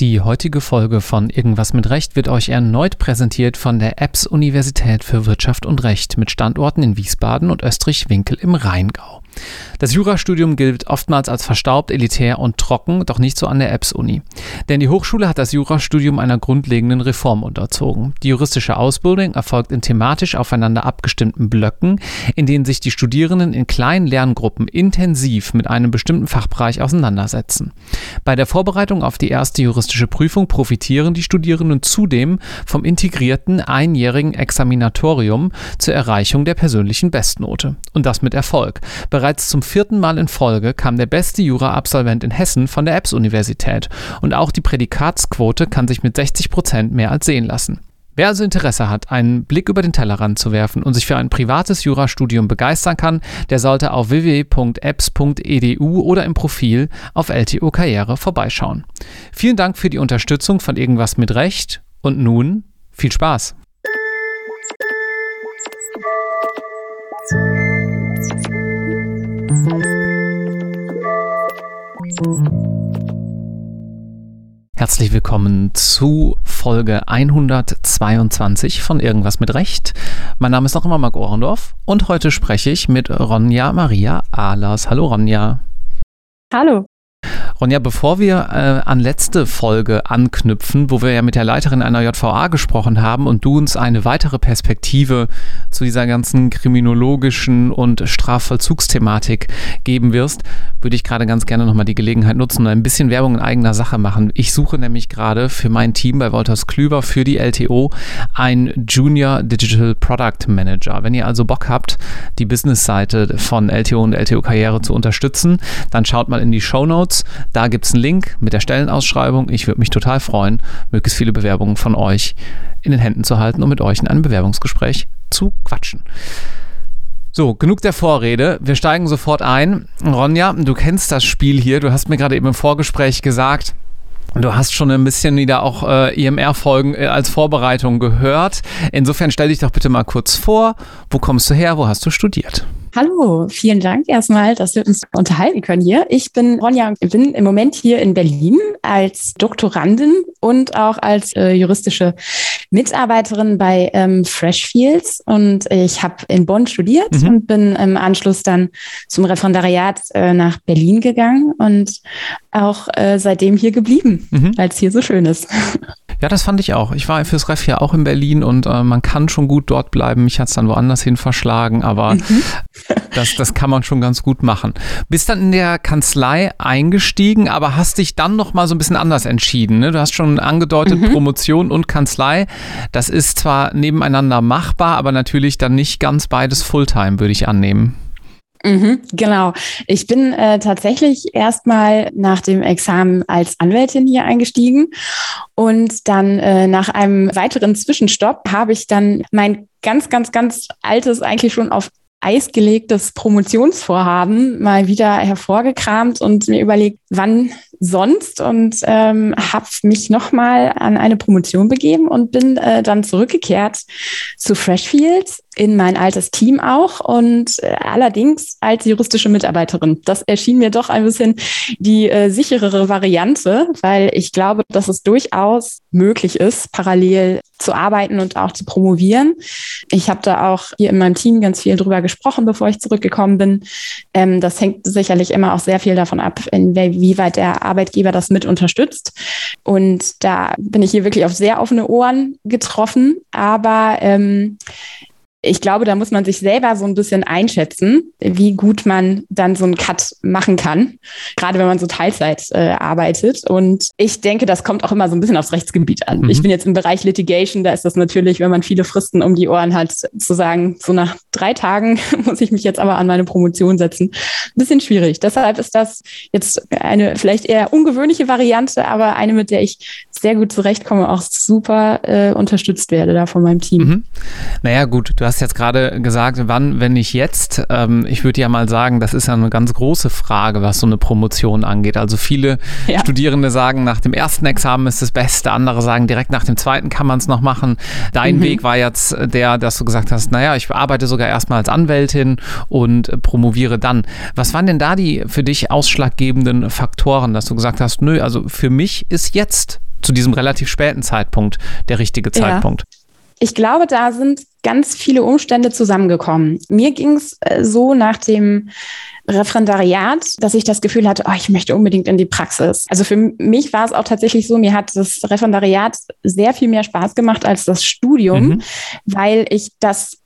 Die heutige Folge von Irgendwas mit Recht wird euch erneut präsentiert von der EBS Universität für Wirtschaft und Recht mit Standorten in Wiesbaden und Österreich-Winkel im Rheingau. Das Jurastudium gilt oftmals als verstaubt, elitär und trocken, doch nicht so an der EBS-Uni. Denn die Hochschule hat das Jurastudium einer grundlegenden Reform unterzogen. Die juristische Ausbildung erfolgt in thematisch aufeinander abgestimmten Blöcken, in denen sich die Studierenden in kleinen Lerngruppen intensiv mit einem bestimmten Fachbereich auseinandersetzen. Bei der Vorbereitung auf die erste juristische Prüfung profitieren die Studierenden zudem vom integrierten einjährigen Examinatorium zur Erreichung der persönlichen Bestnote. Und das mit Erfolg. Bereits zum vierten Mal in Folge kam der beste Jura-Absolvent in Hessen von der EBS-Universität und auch die Prädikatsquote kann sich mit 60 Prozent mehr als sehen lassen. Wer also Interesse hat, einen Blick über den Tellerrand zu werfen und sich für ein privates Jurastudium begeistern kann, der sollte auf www.apps.edu oder im Profil auf LTO Karriere vorbeischauen. Vielen Dank für die Unterstützung von Irgendwas mit Recht und nun viel Spaß! Herzlich willkommen zu Folge 122 von Irgendwas mit Recht. Mein Name ist noch immer Marc Ohrendorf und heute spreche ich mit Ronja Maria Ahlers. Hallo Ronja. Hallo. Ronja, bevor wir äh, an letzte Folge anknüpfen, wo wir ja mit der Leiterin einer JVA gesprochen haben und du uns eine weitere Perspektive zu dieser ganzen kriminologischen und Strafvollzugsthematik geben wirst, würde ich gerade ganz gerne nochmal die Gelegenheit nutzen und ein bisschen Werbung in eigener Sache machen. Ich suche nämlich gerade für mein Team bei Wolters Klüber für die LTO ein Junior Digital Product Manager. Wenn ihr also Bock habt, die Businessseite von LTO und LTO Karriere zu unterstützen, dann schaut mal in die Show Notes. Da gibt es einen Link mit der Stellenausschreibung. Ich würde mich total freuen, möglichst viele Bewerbungen von euch in den Händen zu halten und mit euch in einem Bewerbungsgespräch zu quatschen. So, genug der Vorrede. Wir steigen sofort ein. Ronja, du kennst das Spiel hier. Du hast mir gerade eben im Vorgespräch gesagt, Du hast schon ein bisschen wieder auch äh, EMR-Folgen äh, als Vorbereitung gehört. Insofern stell dich doch bitte mal kurz vor. Wo kommst du her? Wo hast du studiert? Hallo, vielen Dank erstmal, dass wir uns unterhalten können hier. Ich bin Ronja und bin im Moment hier in Berlin als Doktorandin und auch als äh, juristische Mitarbeiterin bei ähm, Freshfields. Und ich habe in Bonn studiert mhm. und bin im Anschluss dann zum Referendariat äh, nach Berlin gegangen und auch äh, seitdem hier geblieben, mhm. weil es hier so schön ist. Ja, das fand ich auch. Ich war fürs Ref ja auch in Berlin und äh, man kann schon gut dort bleiben. Mich hat es dann woanders hin verschlagen, aber mhm. das, das kann man schon ganz gut machen. Bist dann in der Kanzlei eingestiegen, aber hast dich dann noch mal so ein bisschen anders entschieden. Ne? Du hast schon angedeutet, mhm. Promotion und Kanzlei. Das ist zwar nebeneinander machbar, aber natürlich dann nicht ganz beides Fulltime, würde ich annehmen. Mhm, genau. Ich bin äh, tatsächlich erstmal nach dem Examen als Anwältin hier eingestiegen und dann äh, nach einem weiteren Zwischenstopp habe ich dann mein ganz, ganz, ganz altes, eigentlich schon auf Eis gelegtes Promotionsvorhaben mal wieder hervorgekramt und mir überlegt, wann sonst und ähm, habe mich nochmal an eine Promotion begeben und bin äh, dann zurückgekehrt zu Freshfields in mein altes Team auch und äh, allerdings als juristische Mitarbeiterin. Das erschien mir doch ein bisschen die äh, sicherere Variante, weil ich glaube, dass es durchaus möglich ist, parallel zu arbeiten und auch zu promovieren. Ich habe da auch hier in meinem Team ganz viel drüber gesprochen, bevor ich zurückgekommen bin. Ähm, das hängt sicherlich immer auch sehr viel davon ab, inwieweit der Arbeitgeber das mit unterstützt. Und da bin ich hier wirklich auf sehr offene Ohren getroffen. Aber ähm, ich glaube, da muss man sich selber so ein bisschen einschätzen, wie gut man dann so einen Cut machen kann, gerade wenn man so Teilzeit äh, arbeitet. Und ich denke, das kommt auch immer so ein bisschen aufs Rechtsgebiet an. Mhm. Ich bin jetzt im Bereich Litigation, da ist das natürlich, wenn man viele Fristen um die Ohren hat, zu sagen, so nach drei Tagen muss ich mich jetzt aber an meine Promotion setzen. Ein bisschen schwierig. Deshalb ist das jetzt eine vielleicht eher ungewöhnliche Variante, aber eine, mit der ich sehr gut zurechtkomme, auch super äh, unterstützt werde da von meinem Team. Mhm. Naja, gut, du hast hast jetzt gerade gesagt, wann, wenn nicht jetzt? Ähm, ich würde ja mal sagen, das ist ja eine ganz große Frage, was so eine Promotion angeht. Also viele ja. Studierende sagen, nach dem ersten Examen ist das Beste, andere sagen, direkt nach dem zweiten kann man es noch machen. Dein mhm. Weg war jetzt der, dass du gesagt hast, naja, ich arbeite sogar erstmal als Anwältin und promoviere dann. Was waren denn da die für dich ausschlaggebenden Faktoren, dass du gesagt hast, nö, also für mich ist jetzt zu diesem relativ späten Zeitpunkt der richtige Zeitpunkt? Ja. Ich glaube, da sind ganz viele Umstände zusammengekommen. Mir ging es äh, so nach dem Referendariat, dass ich das Gefühl hatte, oh, ich möchte unbedingt in die Praxis. Also für mich war es auch tatsächlich so, mir hat das Referendariat sehr viel mehr Spaß gemacht als das Studium, mhm. weil ich das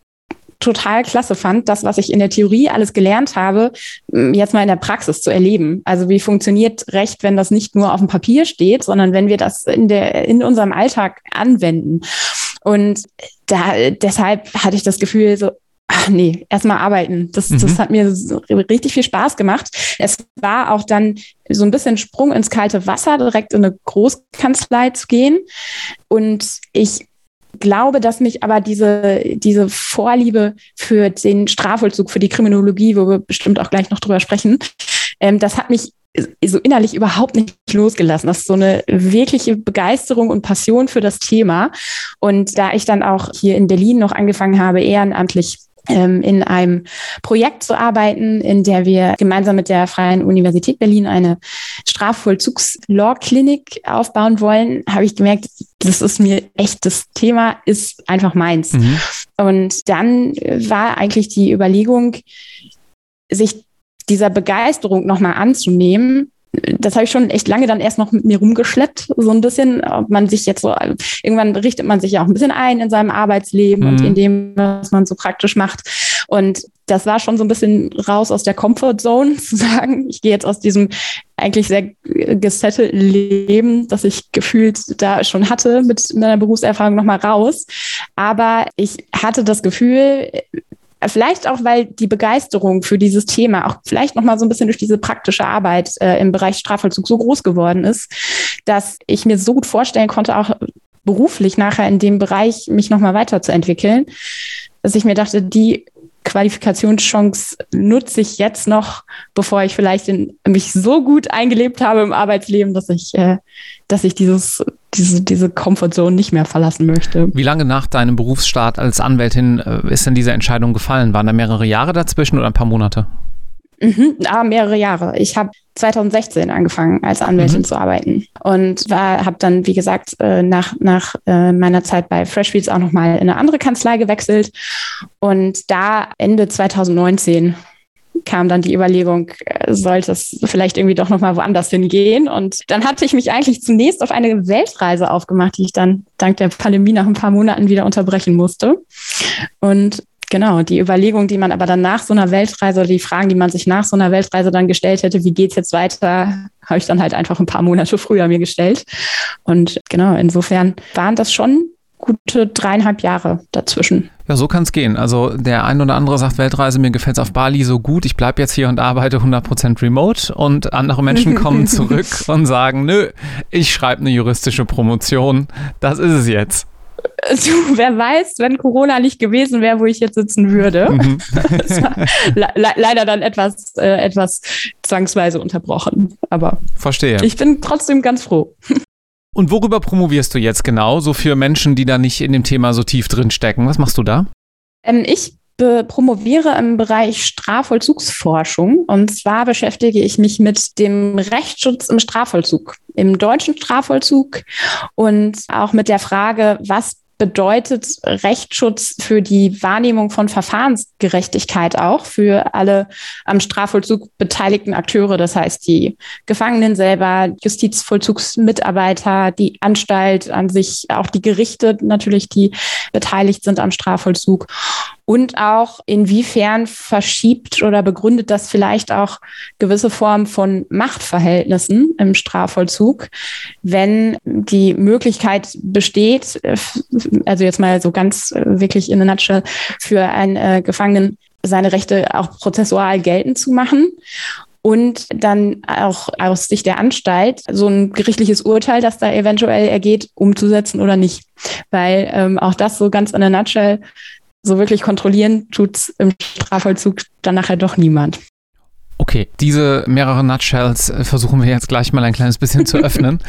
total klasse fand, das, was ich in der Theorie alles gelernt habe, jetzt mal in der Praxis zu erleben. Also wie funktioniert Recht, wenn das nicht nur auf dem Papier steht, sondern wenn wir das in der, in unserem Alltag anwenden. Und da, deshalb hatte ich das Gefühl, so, ach nee, erstmal arbeiten. Das, mhm. das hat mir so richtig viel Spaß gemacht. Es war auch dann so ein bisschen Sprung ins kalte Wasser, direkt in eine Großkanzlei zu gehen. Und ich glaube, dass mich aber diese, diese Vorliebe für den Strafvollzug, für die Kriminologie, wo wir bestimmt auch gleich noch drüber sprechen, ähm, das hat mich so innerlich überhaupt nicht losgelassen. Das ist so eine wirkliche Begeisterung und Passion für das Thema. Und da ich dann auch hier in Berlin noch angefangen habe, ehrenamtlich in einem Projekt zu arbeiten, in der wir gemeinsam mit der Freien Universität Berlin eine Strafvollzugs-Law-Klinik aufbauen wollen, habe ich gemerkt, das ist mir echt, das Thema ist einfach meins. Mhm. Und dann war eigentlich die Überlegung, sich dieser Begeisterung nochmal anzunehmen, das habe ich schon echt lange dann erst noch mit mir rumgeschleppt, so ein bisschen, ob man sich jetzt so, irgendwann richtet man sich ja auch ein bisschen ein in seinem Arbeitsleben mhm. und in dem, was man so praktisch macht. Und das war schon so ein bisschen raus aus der Comfortzone zu sagen, ich gehe jetzt aus diesem eigentlich sehr gesettelten Leben, das ich gefühlt da schon hatte mit meiner Berufserfahrung nochmal raus. Aber ich hatte das Gefühl, Vielleicht auch, weil die Begeisterung für dieses Thema auch vielleicht noch mal so ein bisschen durch diese praktische Arbeit äh, im Bereich Strafvollzug so groß geworden ist, dass ich mir so gut vorstellen konnte, auch beruflich nachher in dem Bereich mich noch mal weiterzuentwickeln, dass ich mir dachte, die Qualifikationschance nutze ich jetzt noch, bevor ich vielleicht in, mich so gut eingelebt habe im Arbeitsleben, dass ich, äh, dass ich dieses, diese, diese Comfortzone nicht mehr verlassen möchte. Wie lange nach deinem Berufsstart als Anwältin äh, ist denn diese Entscheidung gefallen? Waren da mehrere Jahre dazwischen oder ein paar Monate? Mhm, ah, mehrere Jahre. Ich habe 2016 angefangen, als Anwältin mhm. zu arbeiten und habe dann, wie gesagt, äh, nach, nach äh, meiner Zeit bei Freshfields auch nochmal in eine andere Kanzlei gewechselt. Und da Ende 2019 kam dann die Überlegung, äh, sollte es vielleicht irgendwie doch nochmal woanders hingehen. Und dann hatte ich mich eigentlich zunächst auf eine Weltreise aufgemacht, die ich dann dank der Pandemie nach ein paar Monaten wieder unterbrechen musste. Und Genau, die Überlegung, die man aber dann nach so einer Weltreise oder die Fragen, die man sich nach so einer Weltreise dann gestellt hätte, wie geht's jetzt weiter, habe ich dann halt einfach ein paar Monate früher mir gestellt. Und genau, insofern waren das schon gute dreieinhalb Jahre dazwischen. Ja, so kann es gehen. Also der ein oder andere sagt Weltreise, mir gefällt es auf Bali so gut, ich bleibe jetzt hier und arbeite 100% remote und andere Menschen kommen zurück und sagen, nö, ich schreibe eine juristische Promotion, das ist es jetzt. Du, wer weiß, wenn Corona nicht gewesen wäre, wo ich jetzt sitzen würde. Mhm. le leider dann etwas, äh, etwas zwangsweise unterbrochen. Aber verstehe. Ich bin trotzdem ganz froh. Und worüber promovierst du jetzt genau, so für Menschen, die da nicht in dem Thema so tief drin stecken? Was machst du da? Ähm, ich promoviere im Bereich Strafvollzugsforschung. Und zwar beschäftige ich mich mit dem Rechtsschutz im Strafvollzug, im deutschen Strafvollzug und auch mit der Frage, was bedeutet Rechtsschutz für die Wahrnehmung von Verfahrensgerechtigkeit auch für alle am Strafvollzug beteiligten Akteure, das heißt die Gefangenen selber, Justizvollzugsmitarbeiter, die Anstalt an sich, auch die Gerichte natürlich, die beteiligt sind am Strafvollzug und auch inwiefern verschiebt oder begründet das vielleicht auch gewisse Formen von Machtverhältnissen im Strafvollzug, wenn die Möglichkeit besteht, also jetzt mal so ganz äh, wirklich in a nutshell, für einen äh, Gefangenen seine Rechte auch prozessual geltend zu machen und dann auch aus Sicht der Anstalt so ein gerichtliches Urteil, das da eventuell ergeht, umzusetzen oder nicht. Weil ähm, auch das so ganz in a nutshell so wirklich kontrollieren tut es im Strafvollzug dann nachher doch niemand. Okay, diese mehreren Nutshells äh, versuchen wir jetzt gleich mal ein kleines bisschen zu öffnen.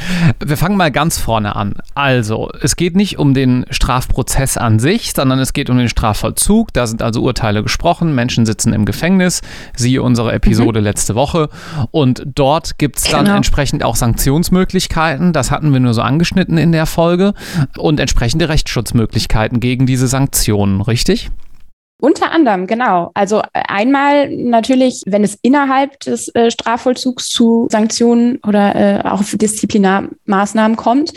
Wir fangen mal ganz vorne an. Also, es geht nicht um den Strafprozess an sich, sondern es geht um den Strafvollzug. Da sind also Urteile gesprochen, Menschen sitzen im Gefängnis, siehe unsere Episode mhm. letzte Woche. Und dort gibt es dann genau. entsprechend auch Sanktionsmöglichkeiten. Das hatten wir nur so angeschnitten in der Folge. Und entsprechende Rechtsschutzmöglichkeiten gegen diese Sanktionen, richtig? Unter anderem, genau. Also äh, einmal natürlich, wenn es innerhalb des äh, Strafvollzugs zu Sanktionen oder äh, auch Disziplinarmaßnahmen kommt.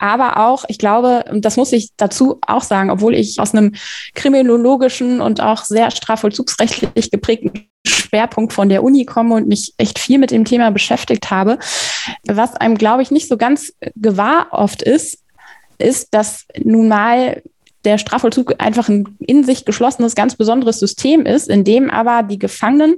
Aber auch, ich glaube, das muss ich dazu auch sagen, obwohl ich aus einem kriminologischen und auch sehr strafvollzugsrechtlich geprägten Schwerpunkt von der Uni komme und mich echt viel mit dem Thema beschäftigt habe. Was einem, glaube ich, nicht so ganz gewahr oft ist, ist, dass nun mal der Strafvollzug einfach ein in sich geschlossenes, ganz besonderes System ist, in dem aber die Gefangenen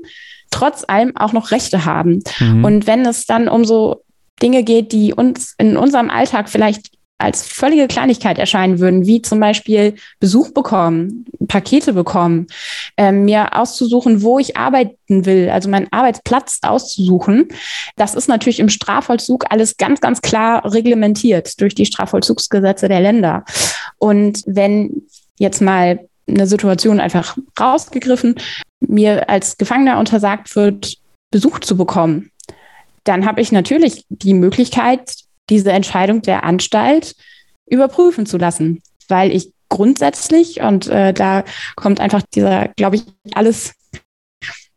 trotz allem auch noch Rechte haben. Mhm. Und wenn es dann um so Dinge geht, die uns in unserem Alltag vielleicht als völlige Kleinigkeit erscheinen würden, wie zum Beispiel Besuch bekommen, Pakete bekommen, äh, mir auszusuchen, wo ich arbeiten will, also meinen Arbeitsplatz auszusuchen. Das ist natürlich im Strafvollzug alles ganz, ganz klar reglementiert durch die Strafvollzugsgesetze der Länder. Und wenn jetzt mal eine Situation einfach rausgegriffen, mir als Gefangener untersagt wird, Besuch zu bekommen, dann habe ich natürlich die Möglichkeit, diese Entscheidung der Anstalt überprüfen zu lassen, weil ich grundsätzlich, und äh, da kommt einfach dieser, glaube ich, alles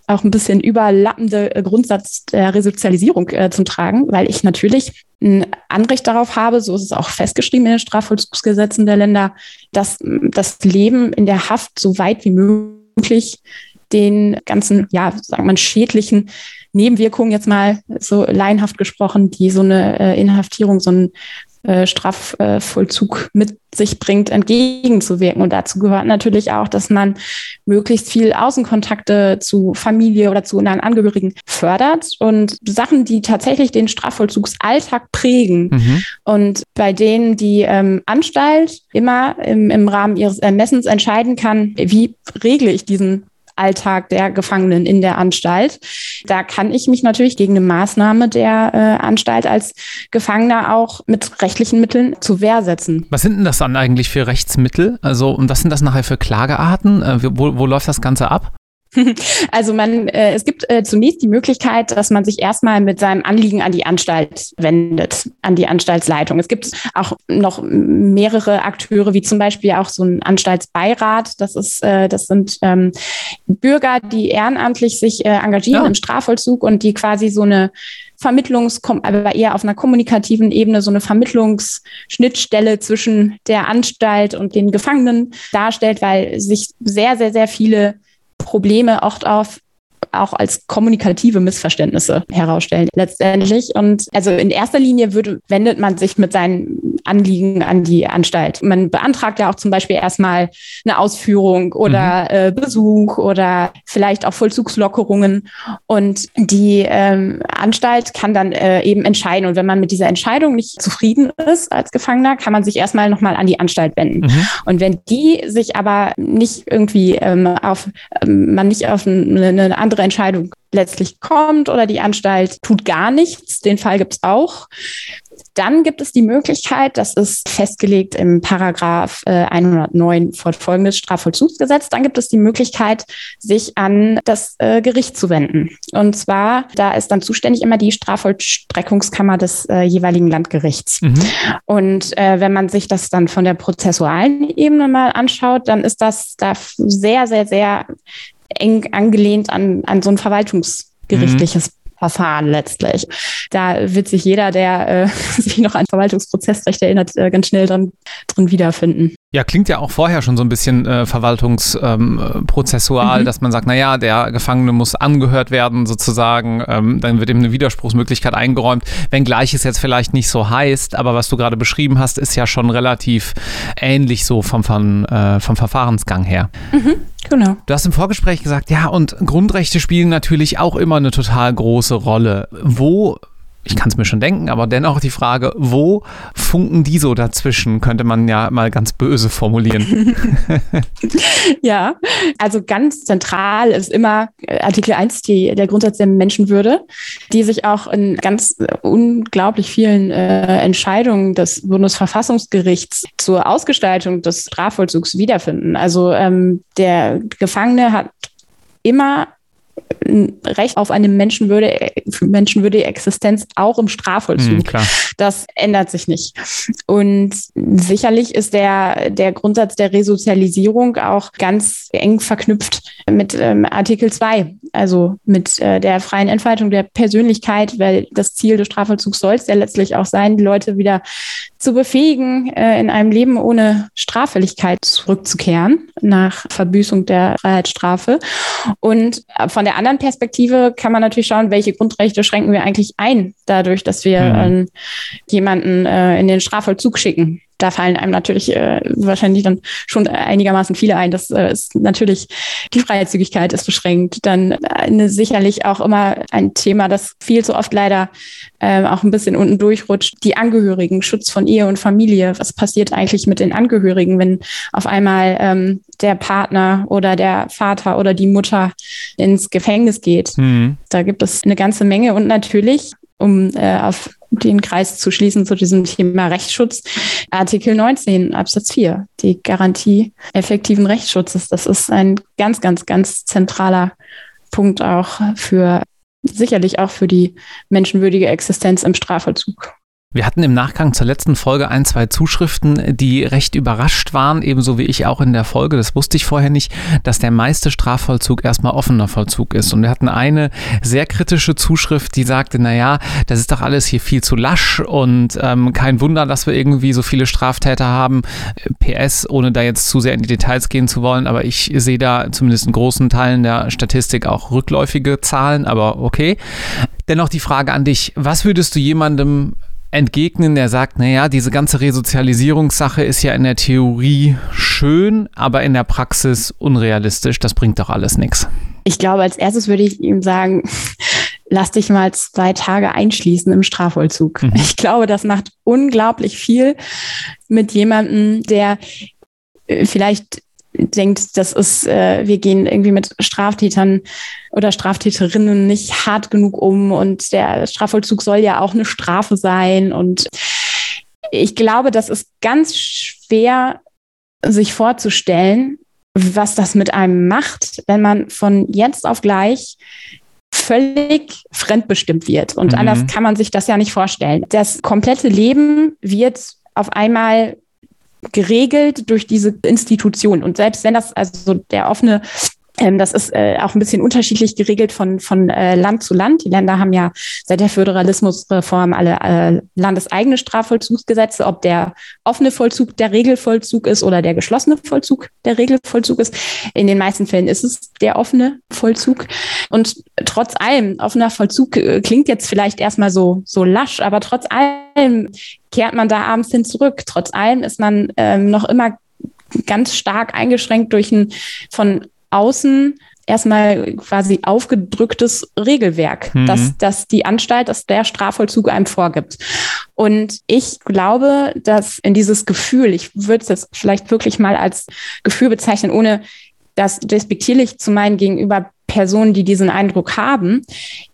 auch ein bisschen überlappende äh, Grundsatz der Resozialisierung äh, zum Tragen, weil ich natürlich ein Anrecht darauf habe, so ist es auch festgeschrieben in den Strafvollzugsgesetzen der Länder, dass das Leben in der Haft so weit wie möglich den ganzen, ja, sagen wir mal, schädlichen Nebenwirkungen jetzt mal so laienhaft gesprochen, die so eine äh, Inhaftierung, so ein äh, Strafvollzug mit sich bringt, entgegenzuwirken. Und dazu gehört natürlich auch, dass man möglichst viel Außenkontakte zu Familie oder zu nahen Angehörigen fördert und Sachen, die tatsächlich den Strafvollzugsalltag prägen mhm. und bei denen die ähm, Anstalt immer im, im Rahmen ihres Ermessens entscheiden kann, wie regle ich diesen Alltag der Gefangenen in der Anstalt. Da kann ich mich natürlich gegen eine Maßnahme der äh, Anstalt als Gefangener auch mit rechtlichen Mitteln zu Wehr setzen. Was sind denn das dann eigentlich für Rechtsmittel? Also, und was sind das nachher für Klagearten? Äh, wo, wo läuft das Ganze ab? Also man, äh, es gibt äh, zunächst die Möglichkeit, dass man sich erstmal mit seinem Anliegen an die Anstalt wendet, an die Anstaltsleitung. Es gibt auch noch mehrere Akteure, wie zum Beispiel auch so ein Anstaltsbeirat. Das ist, äh, das sind ähm, Bürger, die ehrenamtlich sich äh, engagieren ja. im Strafvollzug und die quasi so eine Vermittlungs, aber eher auf einer kommunikativen Ebene so eine Vermittlungsschnittstelle zwischen der Anstalt und den Gefangenen darstellt, weil sich sehr, sehr, sehr viele Probleme oft auf auch als kommunikative Missverständnisse herausstellen letztendlich. Und also in erster Linie würde, wendet man sich mit seinen Anliegen an die Anstalt. Man beantragt ja auch zum Beispiel erstmal eine Ausführung oder mhm. äh, Besuch oder vielleicht auch Vollzugslockerungen. Und die ähm, Anstalt kann dann äh, eben entscheiden. Und wenn man mit dieser Entscheidung nicht zufrieden ist als Gefangener, kann man sich erstmal nochmal an die Anstalt wenden. Mhm. Und wenn die sich aber nicht irgendwie ähm, auf, ähm, man nicht auf eine, eine andere Entscheidung letztlich kommt oder die Anstalt tut gar nichts, den Fall gibt es auch, dann gibt es die Möglichkeit, das ist festgelegt im Paragraph äh, 109 fortfolgendes Strafvollzugsgesetz, dann gibt es die Möglichkeit, sich an das äh, Gericht zu wenden. Und zwar, da ist dann zuständig immer die Strafvollstreckungskammer des äh, jeweiligen Landgerichts. Mhm. Und äh, wenn man sich das dann von der prozessualen Ebene mal anschaut, dann ist das da sehr, sehr, sehr eng angelehnt an, an so ein verwaltungsgerichtliches mhm. Verfahren letztlich. Da wird sich jeder, der äh, sich noch an Verwaltungsprozessrecht erinnert, äh, ganz schnell dran, drin wiederfinden. Ja, klingt ja auch vorher schon so ein bisschen äh, verwaltungsprozessual, ähm, mhm. dass man sagt, naja, der Gefangene muss angehört werden sozusagen, ähm, dann wird ihm eine Widerspruchsmöglichkeit eingeräumt, wenngleich es jetzt vielleicht nicht so heißt, aber was du gerade beschrieben hast, ist ja schon relativ ähnlich so vom, vom, äh, vom Verfahrensgang her. Mhm. Genau. Du hast im Vorgespräch gesagt, ja, und Grundrechte spielen natürlich auch immer eine total große Rolle. Wo ich kann es mir schon denken, aber dennoch die Frage, wo funken die so dazwischen, könnte man ja mal ganz böse formulieren. ja, also ganz zentral ist immer Artikel 1, die, der Grundsatz der Menschenwürde, die sich auch in ganz unglaublich vielen äh, Entscheidungen des Bundesverfassungsgerichts zur Ausgestaltung des Strafvollzugs wiederfinden. Also ähm, der Gefangene hat immer ein Recht auf eine menschenwürdige, menschenwürdige Existenz auch im Strafvollzug. Mhm, das ändert sich nicht. Und sicherlich ist der, der Grundsatz der Resozialisierung auch ganz eng verknüpft mit ähm, Artikel 2, also mit äh, der freien Entfaltung der Persönlichkeit, weil das Ziel des Strafvollzugs soll es ja letztlich auch sein, die Leute wieder zu befähigen, äh, in einem Leben ohne Straffälligkeit zurückzukehren nach Verbüßung der Freiheitsstrafe. Und von der anderen Perspektive kann man natürlich schauen, welche Grundrechte schränken wir eigentlich ein, dadurch, dass wir mhm. äh, jemanden äh, in den Strafvollzug schicken da fallen einem natürlich äh, wahrscheinlich dann schon einigermaßen viele ein. Das äh, ist natürlich, die Freizügigkeit ist beschränkt. Dann äh, sicherlich auch immer ein Thema, das viel zu oft leider äh, auch ein bisschen unten durchrutscht. Die Angehörigen, Schutz von Ehe und Familie. Was passiert eigentlich mit den Angehörigen, wenn auf einmal ähm, der Partner oder der Vater oder die Mutter ins Gefängnis geht? Mhm. Da gibt es eine ganze Menge und natürlich um äh, auf den Kreis zu schließen zu diesem Thema Rechtsschutz. Artikel 19 Absatz 4, die Garantie effektiven Rechtsschutzes. Das ist ein ganz, ganz, ganz zentraler Punkt auch für sicherlich auch für die menschenwürdige Existenz im Strafvollzug. Wir hatten im Nachgang zur letzten Folge ein, zwei Zuschriften, die recht überrascht waren, ebenso wie ich auch in der Folge, das wusste ich vorher nicht, dass der meiste Strafvollzug erstmal offener Vollzug ist. Und wir hatten eine sehr kritische Zuschrift, die sagte, naja, das ist doch alles hier viel zu lasch und ähm, kein Wunder, dass wir irgendwie so viele Straftäter haben. PS, ohne da jetzt zu sehr in die Details gehen zu wollen, aber ich sehe da zumindest in großen Teilen der Statistik auch rückläufige Zahlen, aber okay. Dennoch die Frage an dich, was würdest du jemandem entgegnen, der sagt, naja, diese ganze Resozialisierungssache ist ja in der Theorie schön, aber in der Praxis unrealistisch. Das bringt doch alles nichts. Ich glaube, als erstes würde ich ihm sagen, lass dich mal zwei Tage einschließen im Strafvollzug. Mhm. Ich glaube, das macht unglaublich viel mit jemandem, der äh, vielleicht denkt, das ist, äh, wir gehen irgendwie mit Straftätern oder Straftäterinnen nicht hart genug um und der Strafvollzug soll ja auch eine Strafe sein. Und ich glaube, das ist ganz schwer, sich vorzustellen, was das mit einem macht, wenn man von jetzt auf gleich völlig fremdbestimmt wird. Und mhm. anders kann man sich das ja nicht vorstellen. Das komplette Leben wird auf einmal geregelt durch diese Institution. Und selbst wenn das also der offene das ist äh, auch ein bisschen unterschiedlich geregelt von, von äh, Land zu Land. Die Länder haben ja seit der Föderalismusreform alle äh, landeseigene Strafvollzugsgesetze, ob der offene Vollzug der Regelvollzug ist oder der geschlossene Vollzug der Regelvollzug ist. In den meisten Fällen ist es der offene Vollzug. Und trotz allem, offener Vollzug äh, klingt jetzt vielleicht erstmal so, so lasch, aber trotz allem kehrt man da abends hin zurück. Trotz allem ist man ähm, noch immer ganz stark eingeschränkt durch ein von außen erstmal quasi aufgedrücktes Regelwerk, mhm. dass, dass die Anstalt, dass der Strafvollzug einem vorgibt. Und ich glaube, dass in dieses Gefühl, ich würde es jetzt vielleicht wirklich mal als Gefühl bezeichnen, ohne das despektierlich zu meinen gegenüber Personen, die diesen Eindruck haben,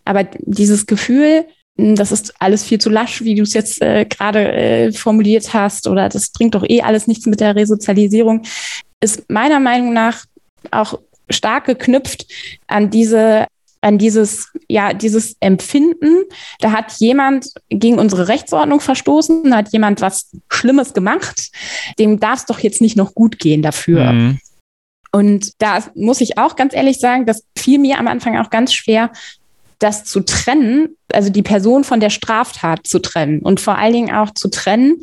aber dieses Gefühl, hm, das ist alles viel zu lasch, wie du es jetzt äh, gerade äh, formuliert hast, oder das bringt doch eh alles nichts mit der Resozialisierung, ist meiner Meinung nach auch stark geknüpft an diese an dieses, ja, dieses Empfinden, da hat jemand gegen unsere Rechtsordnung verstoßen, da hat jemand was Schlimmes gemacht, dem darf es doch jetzt nicht noch gut gehen dafür. Mhm. Und da muss ich auch ganz ehrlich sagen, das fiel mir am Anfang auch ganz schwer, das zu trennen, also die Person von der Straftat zu trennen und vor allen Dingen auch zu trennen,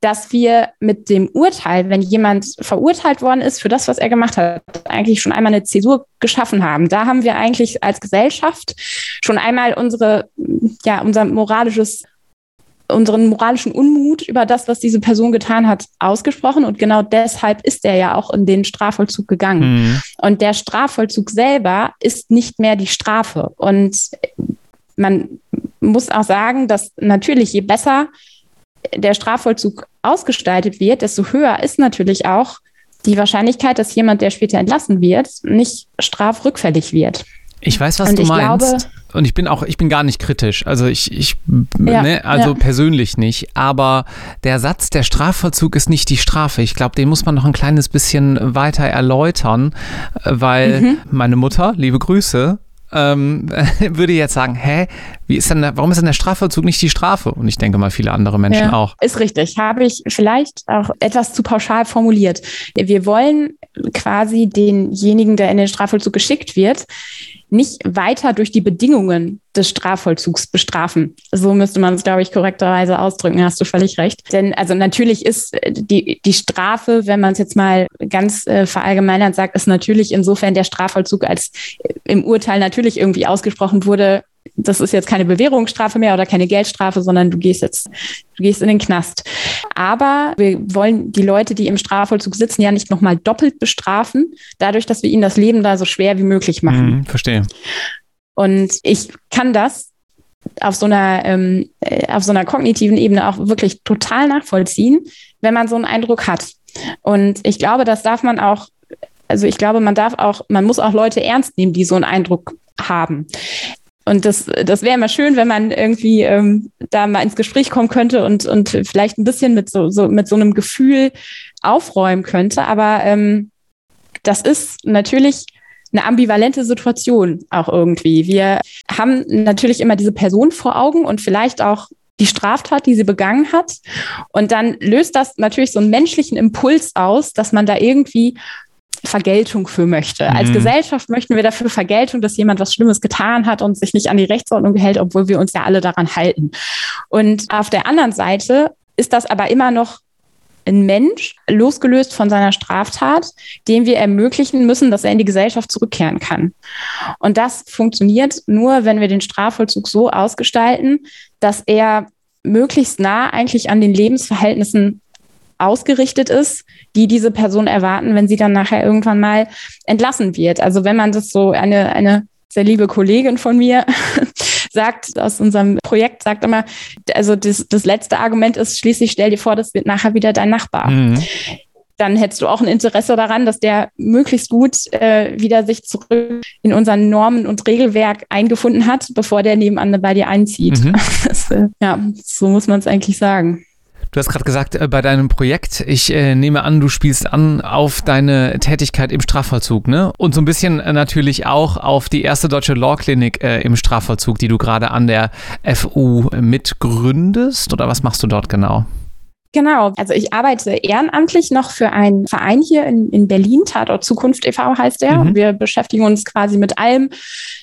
dass wir mit dem Urteil, wenn jemand verurteilt worden ist für das, was er gemacht hat, eigentlich schon einmal eine Zäsur geschaffen haben. Da haben wir eigentlich als Gesellschaft schon einmal unsere, ja, unser moralisches unseren moralischen Unmut über das, was diese Person getan hat, ausgesprochen. Und genau deshalb ist er ja auch in den Strafvollzug gegangen. Mhm. Und der Strafvollzug selber ist nicht mehr die Strafe. Und man muss auch sagen, dass natürlich je besser der Strafvollzug ausgestaltet wird, desto höher ist natürlich auch die Wahrscheinlichkeit, dass jemand, der später entlassen wird, nicht strafrückfällig wird. Ich weiß, was und du meinst. Glaube, und ich bin auch, ich bin gar nicht kritisch. Also ich, ich ja, ne, also ja. persönlich nicht. Aber der Satz, der Strafvollzug ist nicht die Strafe. Ich glaube, den muss man noch ein kleines bisschen weiter erläutern, weil mhm. meine Mutter, liebe Grüße, ähm, würde jetzt sagen, hä, wie ist denn, warum ist denn der Strafvollzug nicht die Strafe? Und ich denke mal, viele andere Menschen ja, auch. Ist richtig. Habe ich vielleicht auch etwas zu pauschal formuliert. Wir wollen quasi denjenigen, der in den Strafvollzug geschickt wird, nicht weiter durch die Bedingungen des Strafvollzugs bestrafen. So müsste man es, glaube ich, korrekterweise ausdrücken. Hast du völlig recht. Denn also natürlich ist äh, die, die Strafe, wenn man es jetzt mal ganz äh, verallgemeinert sagt, ist natürlich insofern der Strafvollzug als äh, im Urteil natürlich irgendwie ausgesprochen wurde, das ist jetzt keine Bewährungsstrafe mehr oder keine Geldstrafe, sondern du gehst jetzt, du gehst in den Knast. Aber wir wollen die Leute, die im Strafvollzug sitzen, ja nicht nochmal doppelt bestrafen, dadurch, dass wir ihnen das Leben da so schwer wie möglich machen. Mhm, verstehe. Und ich kann das auf so einer, ähm, äh, auf so einer kognitiven Ebene auch wirklich total nachvollziehen, wenn man so einen Eindruck hat. Und ich glaube, das darf man auch, also ich glaube, man darf auch, man muss auch Leute ernst nehmen, die so einen Eindruck haben. Und das, das wäre immer schön, wenn man irgendwie ähm, da mal ins Gespräch kommen könnte und, und vielleicht ein bisschen mit so, so, mit so einem Gefühl aufräumen könnte. Aber ähm, das ist natürlich eine ambivalente Situation auch irgendwie. Wir haben natürlich immer diese Person vor Augen und vielleicht auch die Straftat, die sie begangen hat. Und dann löst das natürlich so einen menschlichen Impuls aus, dass man da irgendwie Vergeltung für möchte. Mhm. Als Gesellschaft möchten wir dafür Vergeltung, dass jemand was Schlimmes getan hat und sich nicht an die Rechtsordnung hält, obwohl wir uns ja alle daran halten. Und auf der anderen Seite ist das aber immer noch ein Mensch, losgelöst von seiner Straftat, dem wir ermöglichen müssen, dass er in die Gesellschaft zurückkehren kann. Und das funktioniert nur, wenn wir den Strafvollzug so ausgestalten, dass er möglichst nah eigentlich an den Lebensverhältnissen ausgerichtet ist, die diese Person erwarten, wenn sie dann nachher irgendwann mal entlassen wird. Also wenn man das so eine, eine sehr liebe Kollegin von mir sagt aus unserem Projekt, sagt immer, also das, das letzte Argument ist schließlich, stell dir vor, das wird nachher wieder dein Nachbar. Mhm. Dann hättest du auch ein Interesse daran, dass der möglichst gut äh, wieder sich zurück in unseren Normen und Regelwerk eingefunden hat, bevor der nebenan bei dir einzieht. Mhm. Äh, ja, so muss man es eigentlich sagen. Du hast gerade gesagt, äh, bei deinem Projekt, ich äh, nehme an, du spielst an auf deine Tätigkeit im Strafvollzug, ne? Und so ein bisschen äh, natürlich auch auf die erste deutsche Law Clinic äh, im Strafvollzug, die du gerade an der FU mitgründest. Oder was machst du dort genau? Genau, also ich arbeite ehrenamtlich noch für einen Verein hier in, in Berlin, Tatort Zukunft e.V. heißt der. Mhm. Wir beschäftigen uns quasi mit allem,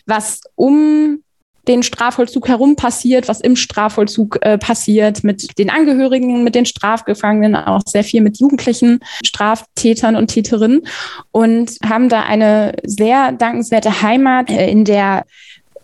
was um den Strafvollzug herum passiert, was im Strafvollzug äh, passiert, mit den Angehörigen, mit den Strafgefangenen, auch sehr viel mit jugendlichen Straftätern und Täterinnen und haben da eine sehr dankenswerte Heimat äh, in der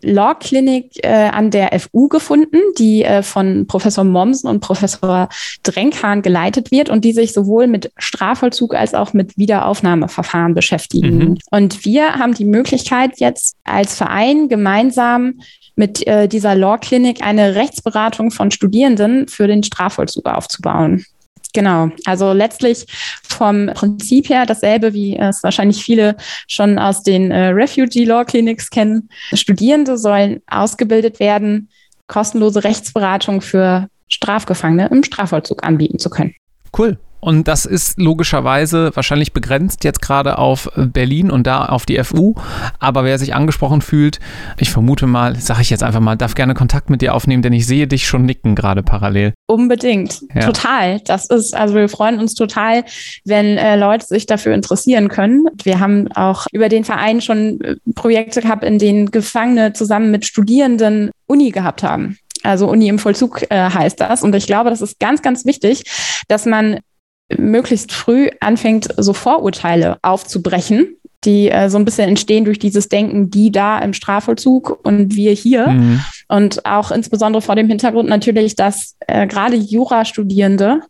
Law Clinic äh, an der FU gefunden, die äh, von Professor Mommsen und Professor Drenkhahn geleitet wird und die sich sowohl mit Strafvollzug als auch mit Wiederaufnahmeverfahren beschäftigen. Mhm. Und wir haben die Möglichkeit jetzt als Verein gemeinsam mit äh, dieser Law Clinic eine Rechtsberatung von Studierenden für den Strafvollzug aufzubauen. Genau, also letztlich vom Prinzip her dasselbe, wie es wahrscheinlich viele schon aus den äh, Refugee Law Clinics kennen. Studierende sollen ausgebildet werden, kostenlose Rechtsberatung für Strafgefangene im Strafvollzug anbieten zu können. Cool. Und das ist logischerweise wahrscheinlich begrenzt jetzt gerade auf Berlin und da auf die FU. Aber wer sich angesprochen fühlt, ich vermute mal, sage ich jetzt einfach mal, darf gerne Kontakt mit dir aufnehmen, denn ich sehe dich schon nicken gerade parallel. Unbedingt, ja. total. Das ist, also wir freuen uns total, wenn äh, Leute sich dafür interessieren können. Wir haben auch über den Verein schon äh, Projekte gehabt, in denen Gefangene zusammen mit Studierenden Uni gehabt haben. Also Uni im Vollzug äh, heißt das. Und ich glaube, das ist ganz, ganz wichtig, dass man möglichst früh anfängt, so Vorurteile aufzubrechen, die äh, so ein bisschen entstehen durch dieses Denken, die da im Strafvollzug und wir hier. Mhm. Und auch insbesondere vor dem Hintergrund natürlich, dass äh, gerade Jurastudierende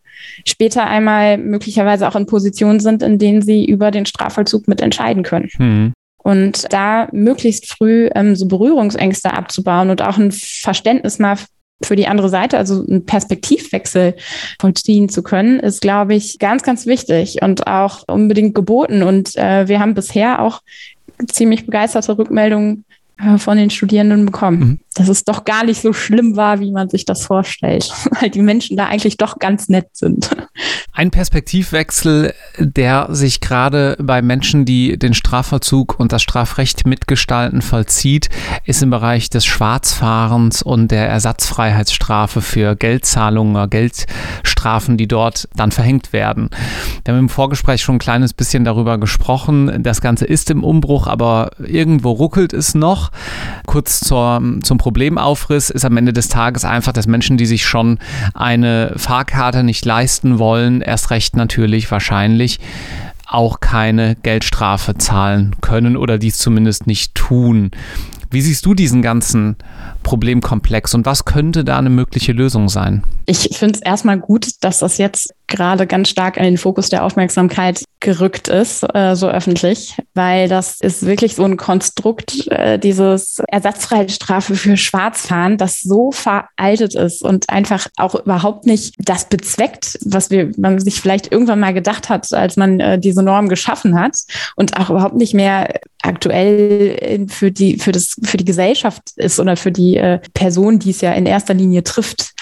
später einmal möglicherweise auch in Positionen sind, in denen sie über den Strafvollzug mitentscheiden können. Mhm. Und da möglichst früh ähm, so Berührungsängste abzubauen und auch ein Verständnis mal für die andere Seite, also einen Perspektivwechsel vollziehen zu können, ist, glaube ich, ganz, ganz wichtig und auch unbedingt geboten. Und äh, wir haben bisher auch ziemlich begeisterte Rückmeldungen äh, von den Studierenden bekommen, mhm. Dass es doch gar nicht so schlimm war, wie man sich das vorstellt, weil die Menschen da eigentlich doch ganz nett sind. Ein Perspektivwechsel, der sich gerade bei Menschen, die den Strafvollzug und das Strafrecht mitgestalten, vollzieht, ist im Bereich des Schwarzfahrens und der Ersatzfreiheitsstrafe für Geldzahlungen oder Geldstrafen, die dort dann verhängt werden. Wir haben im Vorgespräch schon ein kleines bisschen darüber gesprochen. Das Ganze ist im Umbruch, aber irgendwo ruckelt es noch. Kurz zur, zum Problemaufriss ist am Ende des Tages einfach, dass Menschen, die sich schon eine Fahrkarte nicht leisten wollen, erst recht natürlich wahrscheinlich auch keine Geldstrafe zahlen können oder dies zumindest nicht tun. Wie siehst du diesen ganzen Problemkomplex und was könnte da eine mögliche Lösung sein? Ich finde es erstmal gut, dass das jetzt gerade ganz stark in den Fokus der Aufmerksamkeit gerückt ist, äh, so öffentlich, weil das ist wirklich so ein Konstrukt, äh, dieses Ersatzfreiheitsstrafe für Schwarzfahren, das so veraltet ist und einfach auch überhaupt nicht das bezweckt, was wir, man sich vielleicht irgendwann mal gedacht hat, als man äh, diese Norm geschaffen hat und auch überhaupt nicht mehr aktuell für die, für das, für die Gesellschaft ist oder für die äh, Person, die es ja in erster Linie trifft.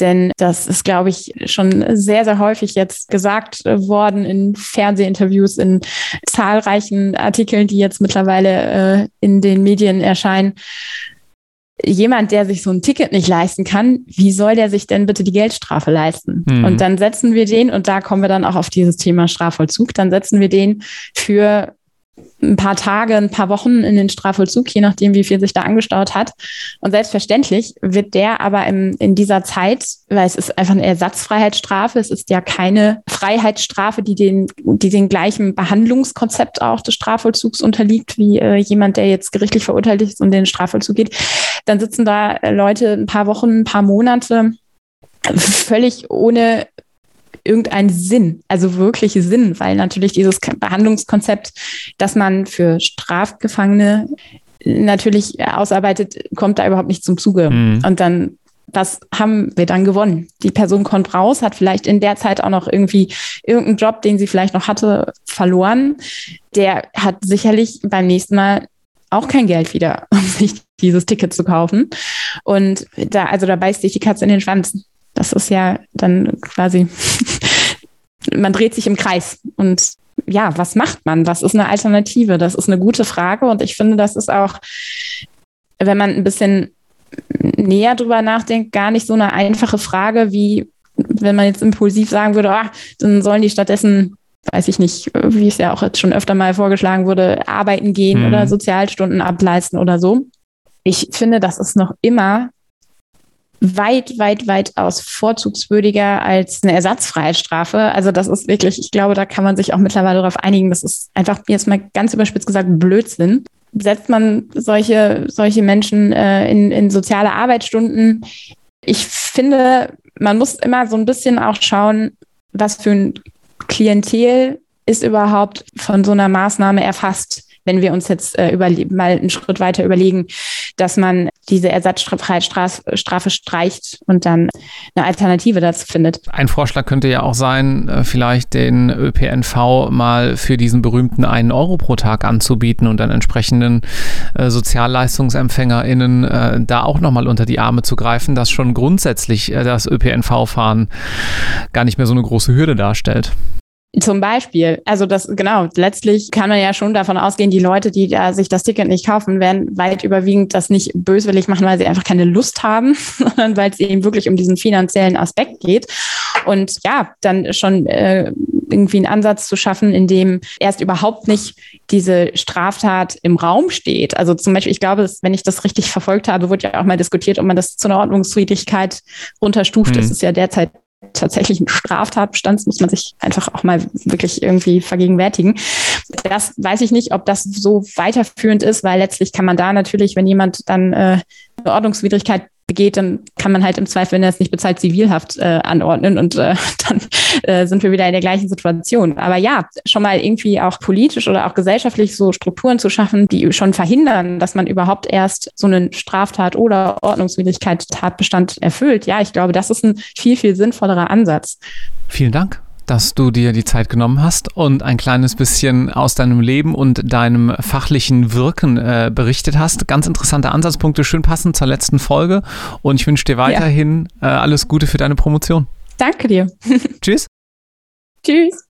Denn das ist, glaube ich, schon sehr, sehr häufig jetzt gesagt worden in Fernsehinterviews, in zahlreichen Artikeln, die jetzt mittlerweile äh, in den Medien erscheinen jemand, der sich so ein Ticket nicht leisten kann, wie soll der sich denn bitte die Geldstrafe leisten? Mhm. Und dann setzen wir den, und da kommen wir dann auch auf dieses Thema Strafvollzug, dann setzen wir den für ein paar Tage, ein paar Wochen in den Strafvollzug, je nachdem, wie viel sich da angestaut hat. Und selbstverständlich wird der aber im, in dieser Zeit, weil es ist einfach eine Ersatzfreiheitsstrafe, es ist ja keine Freiheitsstrafe, die den, die den gleichen Behandlungskonzept auch des Strafvollzugs unterliegt, wie äh, jemand, der jetzt gerichtlich verurteilt ist und in den Strafvollzug geht. Dann sitzen da Leute ein paar Wochen, ein paar Monate völlig ohne irgendeinen Sinn, also wirklich Sinn, weil natürlich dieses Behandlungskonzept, das man für Strafgefangene natürlich ausarbeitet, kommt da überhaupt nicht zum Zuge. Mhm. Und dann was haben wir dann gewonnen? Die Person kommt raus, hat vielleicht in der Zeit auch noch irgendwie irgendeinen Job, den sie vielleicht noch hatte, verloren. Der hat sicherlich beim nächsten Mal auch kein Geld wieder, um sich dieses Ticket zu kaufen. Und da, also da beißt sich die Katze in den Schwanz. Das ist ja dann quasi, man dreht sich im Kreis. Und ja, was macht man? Was ist eine Alternative? Das ist eine gute Frage. Und ich finde, das ist auch, wenn man ein bisschen näher drüber nachdenkt, gar nicht so eine einfache Frage, wie wenn man jetzt impulsiv sagen würde, ah, dann sollen die stattdessen weiß ich nicht, wie es ja auch jetzt schon öfter mal vorgeschlagen wurde, arbeiten gehen mhm. oder Sozialstunden ableisten oder so. Ich finde, das ist noch immer weit, weit, weit aus vorzugswürdiger als eine Ersatzfreiheitsstrafe. Also das ist wirklich, ich glaube, da kann man sich auch mittlerweile darauf einigen. Das ist einfach jetzt mal ganz überspitzt gesagt Blödsinn. Setzt man solche, solche Menschen äh, in, in soziale Arbeitsstunden? Ich finde, man muss immer so ein bisschen auch schauen, was für ein Klientel ist überhaupt von so einer Maßnahme erfasst wenn wir uns jetzt äh, mal einen Schritt weiter überlegen, dass man diese Ersatzfreiheitsstrafe streicht und dann eine Alternative dazu findet. Ein Vorschlag könnte ja auch sein, äh, vielleicht den ÖPNV mal für diesen berühmten einen Euro pro Tag anzubieten und dann entsprechenden äh, SozialleistungsempfängerInnen äh, da auch nochmal unter die Arme zu greifen, dass schon grundsätzlich das ÖPNV-Fahren gar nicht mehr so eine große Hürde darstellt. Zum Beispiel, also das genau, letztlich kann man ja schon davon ausgehen, die Leute, die da sich das Ticket nicht kaufen, werden weit überwiegend das nicht böswillig machen, weil sie einfach keine Lust haben, sondern weil es eben wirklich um diesen finanziellen Aspekt geht. Und ja, dann schon äh, irgendwie einen Ansatz zu schaffen, in dem erst überhaupt nicht diese Straftat im Raum steht. Also zum Beispiel, ich glaube, wenn ich das richtig verfolgt habe, wurde ja auch mal diskutiert, ob man das zu einer Ordnungswidrigkeit runterstuft. Mhm. Das ist ja derzeit tatsächlichen Straftatbestands muss man sich einfach auch mal wirklich irgendwie vergegenwärtigen. Das weiß ich nicht, ob das so weiterführend ist, weil letztlich kann man da natürlich, wenn jemand dann äh, eine Ordnungswidrigkeit begeht, dann kann man halt im Zweifel, wenn er es nicht bezahlt, Zivilhaft äh, anordnen und äh, dann äh, sind wir wieder in der gleichen Situation. Aber ja, schon mal irgendwie auch politisch oder auch gesellschaftlich so Strukturen zu schaffen, die schon verhindern, dass man überhaupt erst so einen Straftat oder Ordnungswidrigkeit Tatbestand erfüllt. Ja, ich glaube, das ist ein viel, viel sinnvollerer Ansatz. Vielen Dank dass du dir die Zeit genommen hast und ein kleines bisschen aus deinem Leben und deinem fachlichen Wirken äh, berichtet hast. Ganz interessante Ansatzpunkte, schön passend zur letzten Folge. Und ich wünsche dir weiterhin ja. äh, alles Gute für deine Promotion. Danke dir. Tschüss. Tschüss.